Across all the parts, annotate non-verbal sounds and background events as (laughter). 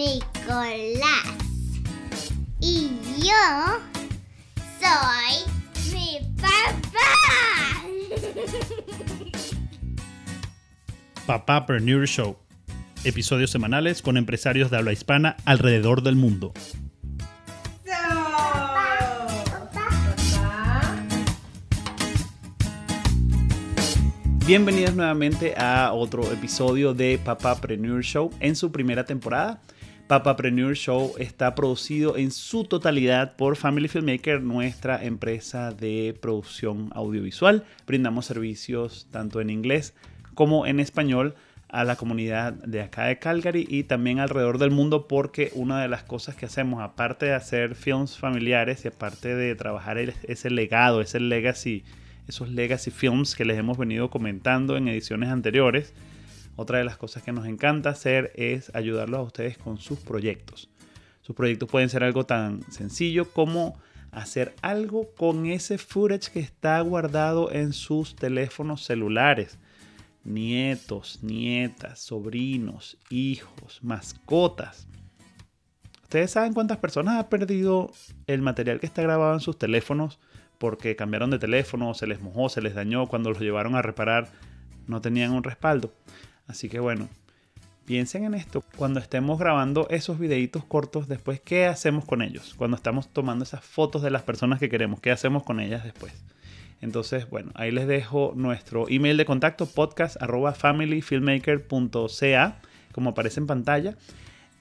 Nicolás. Y yo soy mi papá. (laughs) Papapreneur Show. Episodios semanales con empresarios de habla hispana alrededor del mundo. Bienvenidos nuevamente a otro episodio de Papapreneur Show en su primera temporada. Papapreneur Show está producido en su totalidad por Family Filmmaker, nuestra empresa de producción audiovisual. Brindamos servicios tanto en inglés como en español a la comunidad de acá de Calgary y también alrededor del mundo porque una de las cosas que hacemos, aparte de hacer films familiares y aparte de trabajar ese legado, ese legacy, esos legacy films que les hemos venido comentando en ediciones anteriores, otra de las cosas que nos encanta hacer es ayudarlos a ustedes con sus proyectos. Sus proyectos pueden ser algo tan sencillo como hacer algo con ese footage que está guardado en sus teléfonos celulares nietos, nietas, sobrinos, hijos, mascotas. ¿Ustedes saben cuántas personas han perdido el material que está grabado en sus teléfonos porque cambiaron de teléfono, se les mojó, se les dañó, cuando los llevaron a reparar no tenían un respaldo? Así que bueno, piensen en esto. Cuando estemos grabando esos videitos cortos después, ¿qué hacemos con ellos? Cuando estamos tomando esas fotos de las personas que queremos, ¿qué hacemos con ellas después? Entonces, bueno, ahí les dejo nuestro email de contacto podcast@familyfilmmaker.ca, como aparece en pantalla.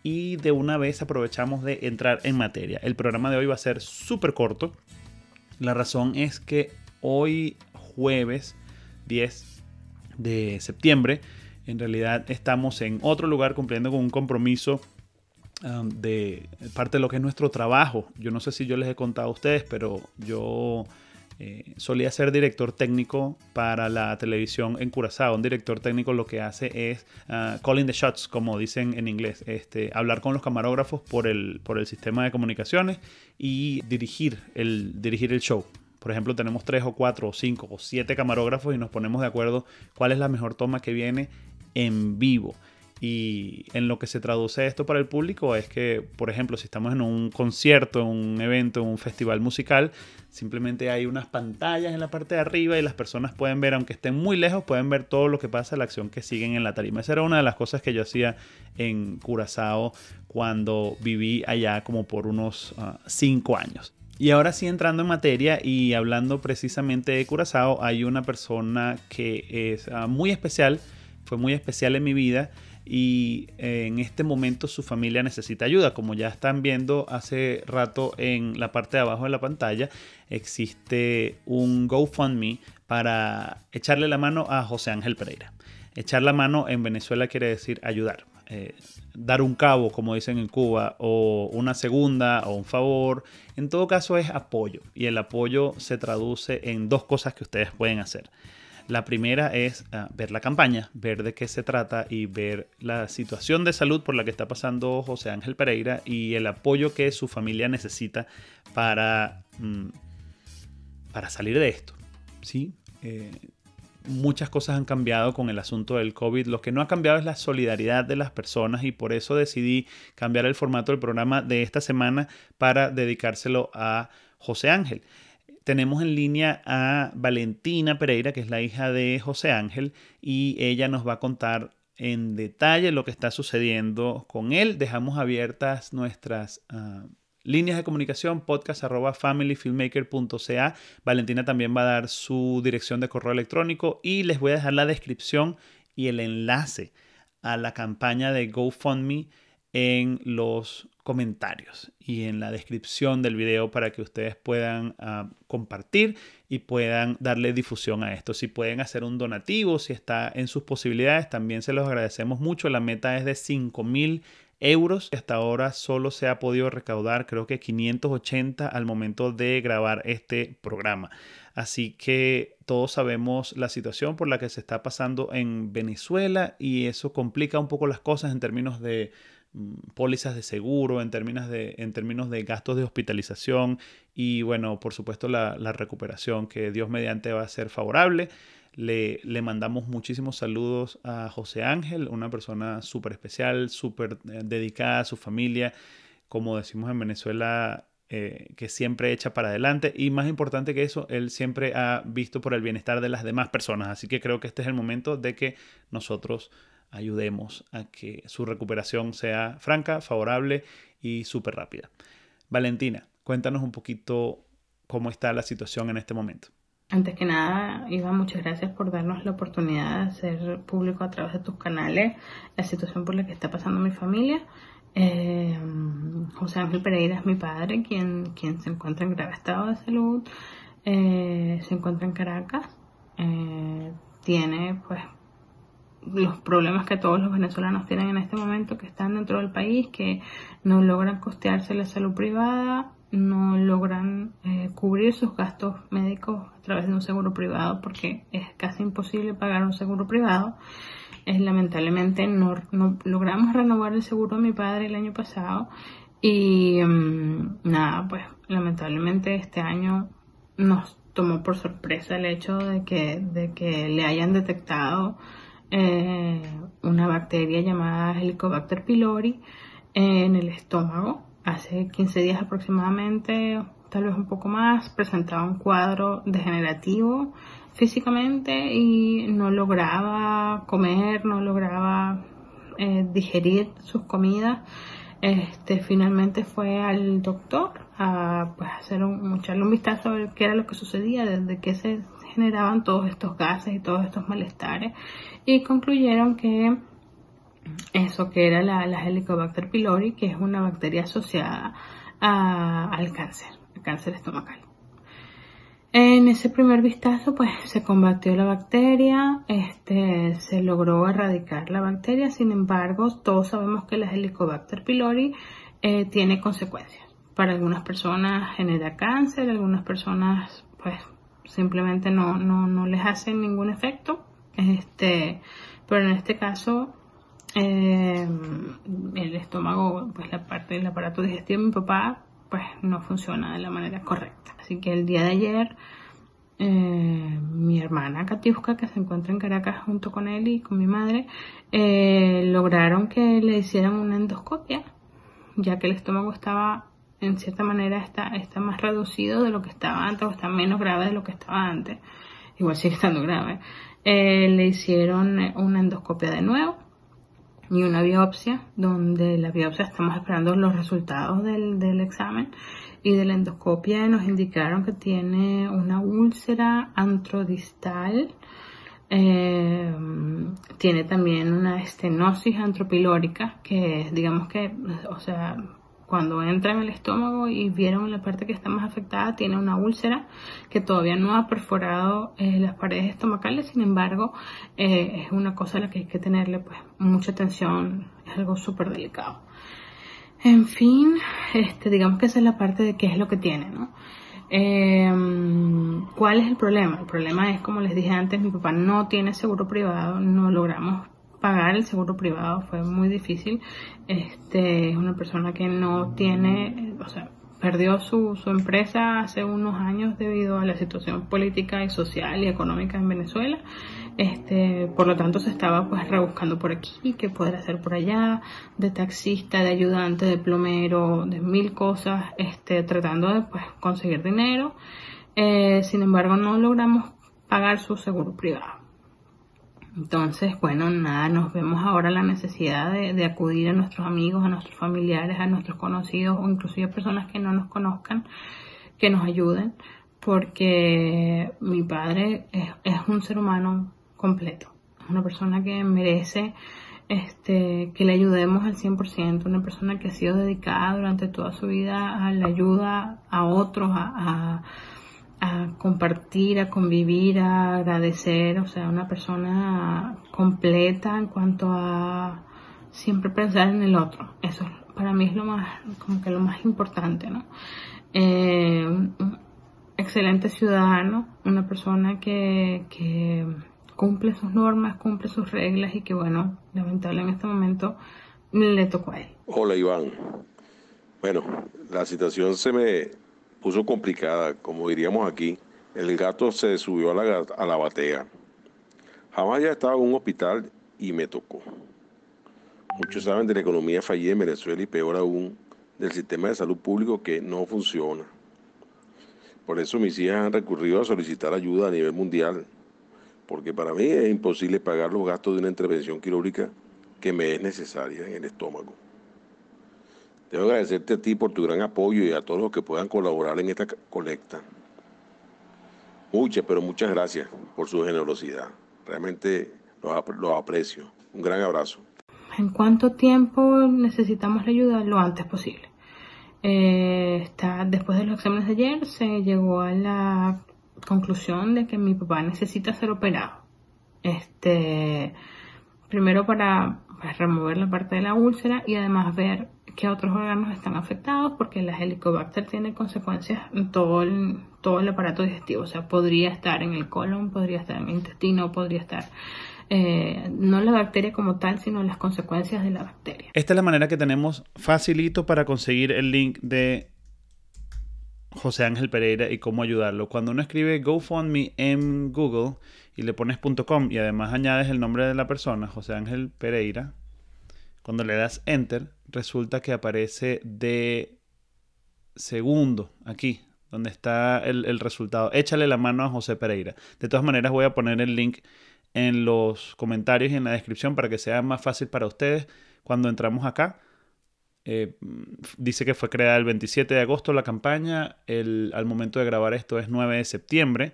Y de una vez aprovechamos de entrar en materia. El programa de hoy va a ser súper corto. La razón es que hoy jueves 10 de septiembre, en realidad estamos en otro lugar cumpliendo con un compromiso um, de parte de lo que es nuestro trabajo. Yo no sé si yo les he contado a ustedes, pero yo eh, solía ser director técnico para la televisión en Curazao. Un director técnico lo que hace es uh, calling the shots, como dicen en inglés, este, hablar con los camarógrafos por el, por el sistema de comunicaciones y dirigir el, dirigir el show. Por ejemplo, tenemos tres o cuatro o cinco o siete camarógrafos y nos ponemos de acuerdo cuál es la mejor toma que viene en vivo. Y en lo que se traduce esto para el público es que, por ejemplo, si estamos en un concierto, un evento, en un festival musical, simplemente hay unas pantallas en la parte de arriba y las personas pueden ver, aunque estén muy lejos, pueden ver todo lo que pasa, la acción que siguen en la tarima. Esa era una de las cosas que yo hacía en Curazao cuando viví allá como por unos ah, cinco años. Y ahora sí entrando en materia y hablando precisamente de Curazao, hay una persona que es ah, muy especial, fue muy especial en mi vida y eh, en este momento su familia necesita ayuda. Como ya están viendo hace rato en la parte de abajo de la pantalla, existe un GoFundMe para echarle la mano a José Ángel Pereira. Echar la mano en Venezuela quiere decir ayudar. Eh, dar un cabo, como dicen en Cuba, o una segunda, o un favor. En todo caso es apoyo. Y el apoyo se traduce en dos cosas que ustedes pueden hacer. La primera es ah, ver la campaña, ver de qué se trata y ver la situación de salud por la que está pasando José Ángel Pereira y el apoyo que su familia necesita para, mm, para salir de esto. ¿sí? Eh, muchas cosas han cambiado con el asunto del COVID. Lo que no ha cambiado es la solidaridad de las personas y por eso decidí cambiar el formato del programa de esta semana para dedicárselo a José Ángel tenemos en línea a Valentina Pereira, que es la hija de José Ángel, y ella nos va a contar en detalle lo que está sucediendo con él. Dejamos abiertas nuestras uh, líneas de comunicación, podcast arroba familyfilmmaker.ca. Valentina también va a dar su dirección de correo electrónico y les voy a dejar la descripción y el enlace a la campaña de GoFundMe en los comentarios y en la descripción del video para que ustedes puedan uh, compartir y puedan darle difusión a esto. Si pueden hacer un donativo, si está en sus posibilidades, también se los agradecemos mucho. La meta es de 5 mil euros. Hasta ahora solo se ha podido recaudar creo que 580 al momento de grabar este programa. Así que todos sabemos la situación por la que se está pasando en Venezuela y eso complica un poco las cosas en términos de pólizas de seguro, en términos de, en términos de gastos de hospitalización y bueno, por supuesto la, recuperación que Dios mediante va a ser favorable. Le, le mandamos muchísimos saludos a José Ángel, una persona súper especial, súper eh, dedicada a su familia, como decimos en Venezuela, eh, que siempre echa para adelante y más importante que eso, él siempre ha visto por el bienestar de las demás personas. Así que creo que este es el momento de que nosotros ayudemos a que su recuperación sea franca, favorable y súper rápida. Valentina, cuéntanos un poquito cómo está la situación en este momento. Antes que nada, Iván, muchas gracias por darnos la oportunidad de hacer público a través de tus canales la situación por la que está pasando mi familia. Eh, José Ángel Pereira es mi padre, quien, quien se encuentra en grave estado de salud. Eh, se encuentra en Caracas. Eh, tiene pues los problemas que todos los venezolanos tienen en este momento, que están dentro del país, que no logran costearse la salud privada, no logran eh, cubrir sus gastos médicos a través de un seguro privado, porque es casi imposible pagar un seguro privado. Es, lamentablemente no, logramos renovar el seguro de mi padre el año pasado y mm, nada, pues lamentablemente este año nos tomó por sorpresa el hecho de que, de que le hayan detectado eh, una bacteria llamada Helicobacter pylori en el estómago. Hace 15 días aproximadamente, tal vez un poco más, presentaba un cuadro degenerativo físicamente y no lograba comer, no lograba eh, digerir sus comidas. Este, finalmente fue al doctor a pues, hacer un, echarle un vistazo a qué era lo que sucedía, desde que se generaban todos estos gases y todos estos malestares y concluyeron que eso que era la, Helicobacter pylori, que es una bacteria asociada al cáncer, al cáncer estomacal. En ese primer vistazo, pues se combatió la bacteria, este, se logró erradicar la bacteria, sin embargo, todos sabemos que la Helicobacter pylori eh, tiene consecuencias. Para algunas personas genera cáncer, algunas personas, pues, simplemente no, no, no les hacen ningún efecto. Este, pero en este caso, eh, el estómago, pues la parte del aparato digestivo de mi papá, pues no funciona de la manera correcta. Así que el día de ayer, eh, mi hermana Katiuska, que se encuentra en Caracas junto con él y con mi madre, eh, lograron que le hicieran una endoscopia, ya que el estómago estaba en cierta manera está, está más reducido de lo que estaba antes o está menos grave de lo que estaba antes. Igual sigue estando grave. Eh, le hicieron eh, una endoscopia de nuevo y una biopsia, donde la biopsia estamos esperando los resultados del, del examen y de la endoscopia nos indicaron que tiene una úlcera antrodistal, eh, tiene también una estenosis antropilórica, que digamos que, o sea, cuando entra en el estómago y vieron la parte que está más afectada, tiene una úlcera que todavía no ha perforado eh, las paredes estomacales, sin embargo, eh, es una cosa a la que hay que tenerle pues mucha atención, es algo súper delicado. En fin, este, digamos que esa es la parte de qué es lo que tiene, ¿no? Em, ¿Cuál es el problema? El problema es, como les dije antes, mi papá no tiene seguro privado, no logramos pagar el seguro privado fue muy difícil. Este es una persona que no tiene, o sea, perdió su, su empresa hace unos años debido a la situación política y social y económica en Venezuela. Este, por lo tanto se estaba pues rebuscando por aquí, qué poder hacer por allá, de taxista, de ayudante, de plomero, de mil cosas, este, tratando de pues conseguir dinero. Eh, sin embargo, no logramos pagar su seguro privado. Entonces, bueno, nada, nos vemos ahora la necesidad de, acudir a nuestros amigos, a nuestros familiares, a nuestros conocidos o inclusive a personas que no nos conozcan, que nos ayuden, porque mi padre es, un ser humano completo, es una persona que merece este, que le ayudemos al 100%, una persona que ha sido dedicada durante toda su vida a la ayuda a otros, a a compartir, a convivir, a agradecer, o sea, una persona completa en cuanto a siempre pensar en el otro. Eso para mí es lo más, como que lo más importante, ¿no? Eh, excelente ciudadano, una persona que, que cumple sus normas, cumple sus reglas y que bueno, lamentable en este momento le tocó a él. Hola Iván. Bueno, la situación se me puso complicada, como diríamos aquí. El gato se subió a la, batea. Jamás había estado en un hospital y me tocó. Muchos saben de la economía fallida en Venezuela y peor aún del sistema de salud público que no funciona. Por eso mis hijas han recurrido a solicitar ayuda a nivel mundial, porque para mí es imposible pagar los gastos de una intervención quirúrgica que me es necesaria en el estómago. Debo agradecerte a ti por tu gran apoyo y a todos los que puedan colaborar en esta colecta. Muchas, pero muchas gracias por su generosidad. Realmente los, aprecio. Un gran abrazo. ¿En cuánto tiempo necesitamos la ayuda? Lo antes posible. Eh, está, después de los exámenes de ayer se llegó a la conclusión de que mi papá necesita ser operado. Este, primero para, remover la parte de la úlcera y además ver qué otros órganos están afectados porque la helicobacter tiene consecuencias en todo el, todo el aparato digestivo. O sea, podría estar en el colon, podría estar en el intestino, podría estar eh, no la bacteria como tal, sino las consecuencias de la bacteria. Esta es la manera que tenemos facilito para conseguir el link de José Ángel Pereira y cómo ayudarlo. Cuando uno escribe GoFundMe en Google y le pones .com y además añades el nombre de la persona, José Ángel Pereira, cuando le das Enter, resulta que aparece de segundo aquí, donde está el, resultado. Échale la mano a José Pereira. De todas maneras, voy a poner el link en los comentarios y en la descripción para que sea más fácil para ustedes cuando entramos acá. Eh, dice que fue creada el 27 de agosto la campaña, el, al momento de grabar esto es 9 de septiembre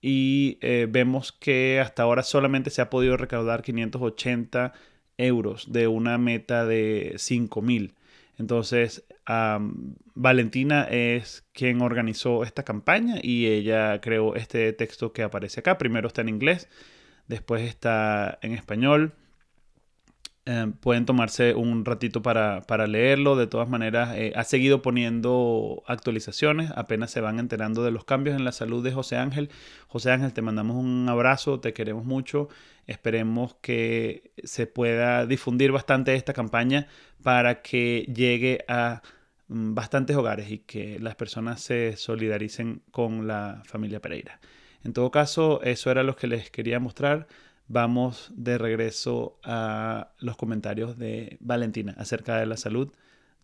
y eh, vemos que hasta ahora solamente se ha podido recaudar 580 euros de una meta de 5000. Entonces, Valentina es quien organizó esta campaña y ella creó este texto que aparece acá. Primero está en inglés después está en español. Eh, pueden tomarse un ratito para, leerlo. De todas maneras, eh, ha seguido poniendo actualizaciones. Apenas se van enterando de los cambios en la salud de José Ángel. José Ángel, te mandamos un abrazo, te queremos mucho. Esperemos que se pueda difundir bastante esta campaña para que llegue a mm, bastantes hogares y que las personas se solidaricen con la familia Pereira. En todo caso, eso era lo que les quería mostrar. Vamos de regreso a los comentarios de Valentina acerca de la salud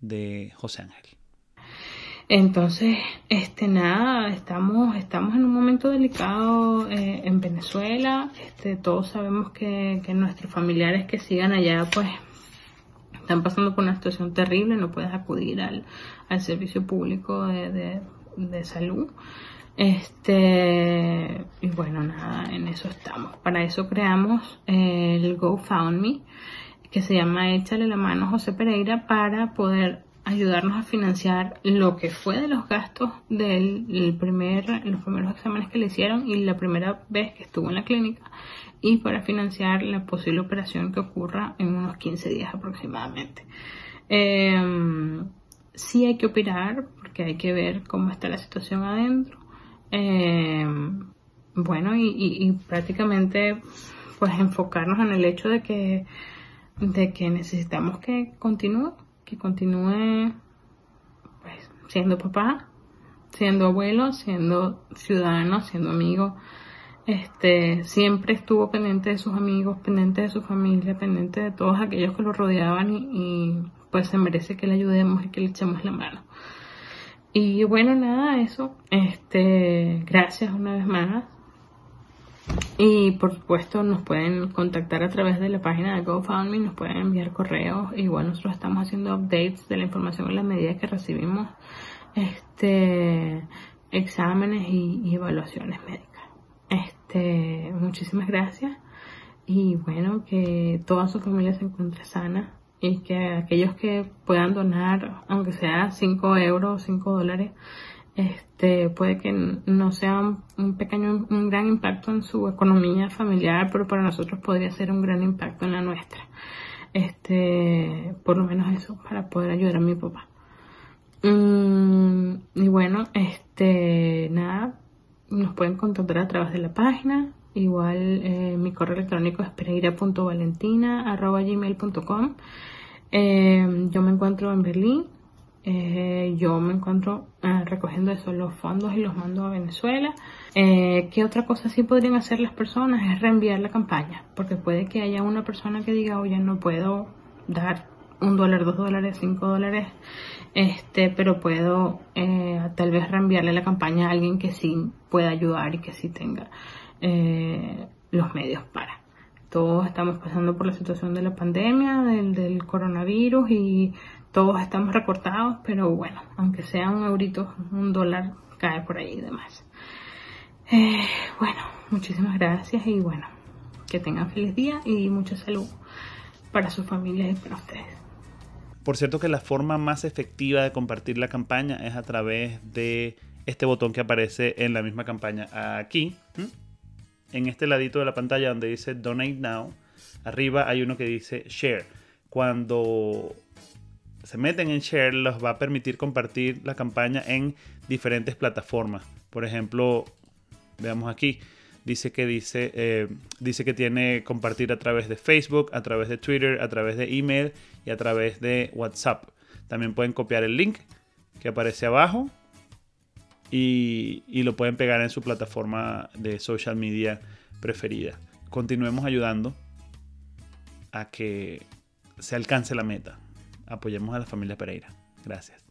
de José Ángel. Entonces, este nada, estamos, estamos en un momento delicado eh, en Venezuela. Este, todos sabemos que, nuestros familiares que sigan allá, pues, están pasando por una situación terrible. No puedes acudir al, servicio público de salud. Este, y bueno, nada, en eso estamos. Para eso creamos el GoFundMe, que se llama Échale la mano José Pereira, para poder ayudarnos a financiar lo que fue de los gastos del primer, los primeros exámenes que le hicieron y la primera vez que estuvo en la clínica y para financiar la posible operación que ocurra en unos 15 días aproximadamente. Eh, sí hay que operar porque hay que ver cómo está la situación adentro eh, bueno, y, prácticamente pues enfocarnos en el hecho de que, de que necesitamos que continúe, que continúe pues, siendo papá, siendo abuelo, siendo ciudadano, siendo amigo. Este, siempre estuvo pendiente de sus amigos, pendiente de su familia, pendiente de todos aquellos que lo rodeaban y, y pues se merece que le ayudemos y que le echemos la mano. Y bueno, nada, eso. Este, gracias una vez más. Y por supuesto nos pueden contactar a través de la página de GoFundMe, nos pueden enviar correos. Igual nosotros estamos haciendo updates de la información en la medida que recibimos este exámenes y, evaluaciones médicas. Este, muchísimas gracias. Y bueno, que toda su familia se encuentre sana y que aquellos que puedan donar, aunque sea 5 euros, 5 dólares, este, puede que no sea un, pequeño, un gran impacto en su economía familiar, pero para nosotros podría ser un gran impacto en la nuestra. Este, por lo menos eso, para poder ayudar a mi papá. Mm, y bueno, este, nada, nos pueden contactar a través de la página. Igual eh, mi correo electrónico es pereira.valentina.gmail.com eh, yo me encuentro en Berlín Eh, yo me encuentro eh, recogiendo esos los fondos y los mando a Venezuela. Eh, ¿Qué otra cosa sí podrían hacer las personas? Es reenviar la campaña, porque puede que haya una persona que diga, oye, no puedo dar un dólar, dos dólares, cinco dólares, este, pero puedo tal vez reenviarle la campaña a alguien que sí pueda ayudar y que sí tenga los medios para. Todos estamos pasando por la situación de la pandemia, del, del coronavirus y todos estamos recortados, pero bueno, aunque sea un eurito, un dólar cae por ahí y demás. Eh, bueno, muchísimas gracias y bueno, que tengan feliz día y mucha salud para sus familias y para ustedes. Por cierto que la forma más efectiva de compartir la campaña es a través de este botón que aparece en la misma campaña aquí, en este ladito de la pantalla donde dice Donate Now, arriba hay uno que dice Share. Cuando se meten en Share, los va a permitir compartir la campaña en diferentes plataformas. Por ejemplo, veamos aquí. Dice que dice, eh, dice que tiene compartir a través de Facebook, a través de Twitter, a través de email y a través de WhatsApp. También pueden copiar el link que aparece abajo y, lo pueden pegar en su plataforma de social media preferida. Continuemos ayudando a que se alcance la meta apoyemos a la familia Pereira. Gracias.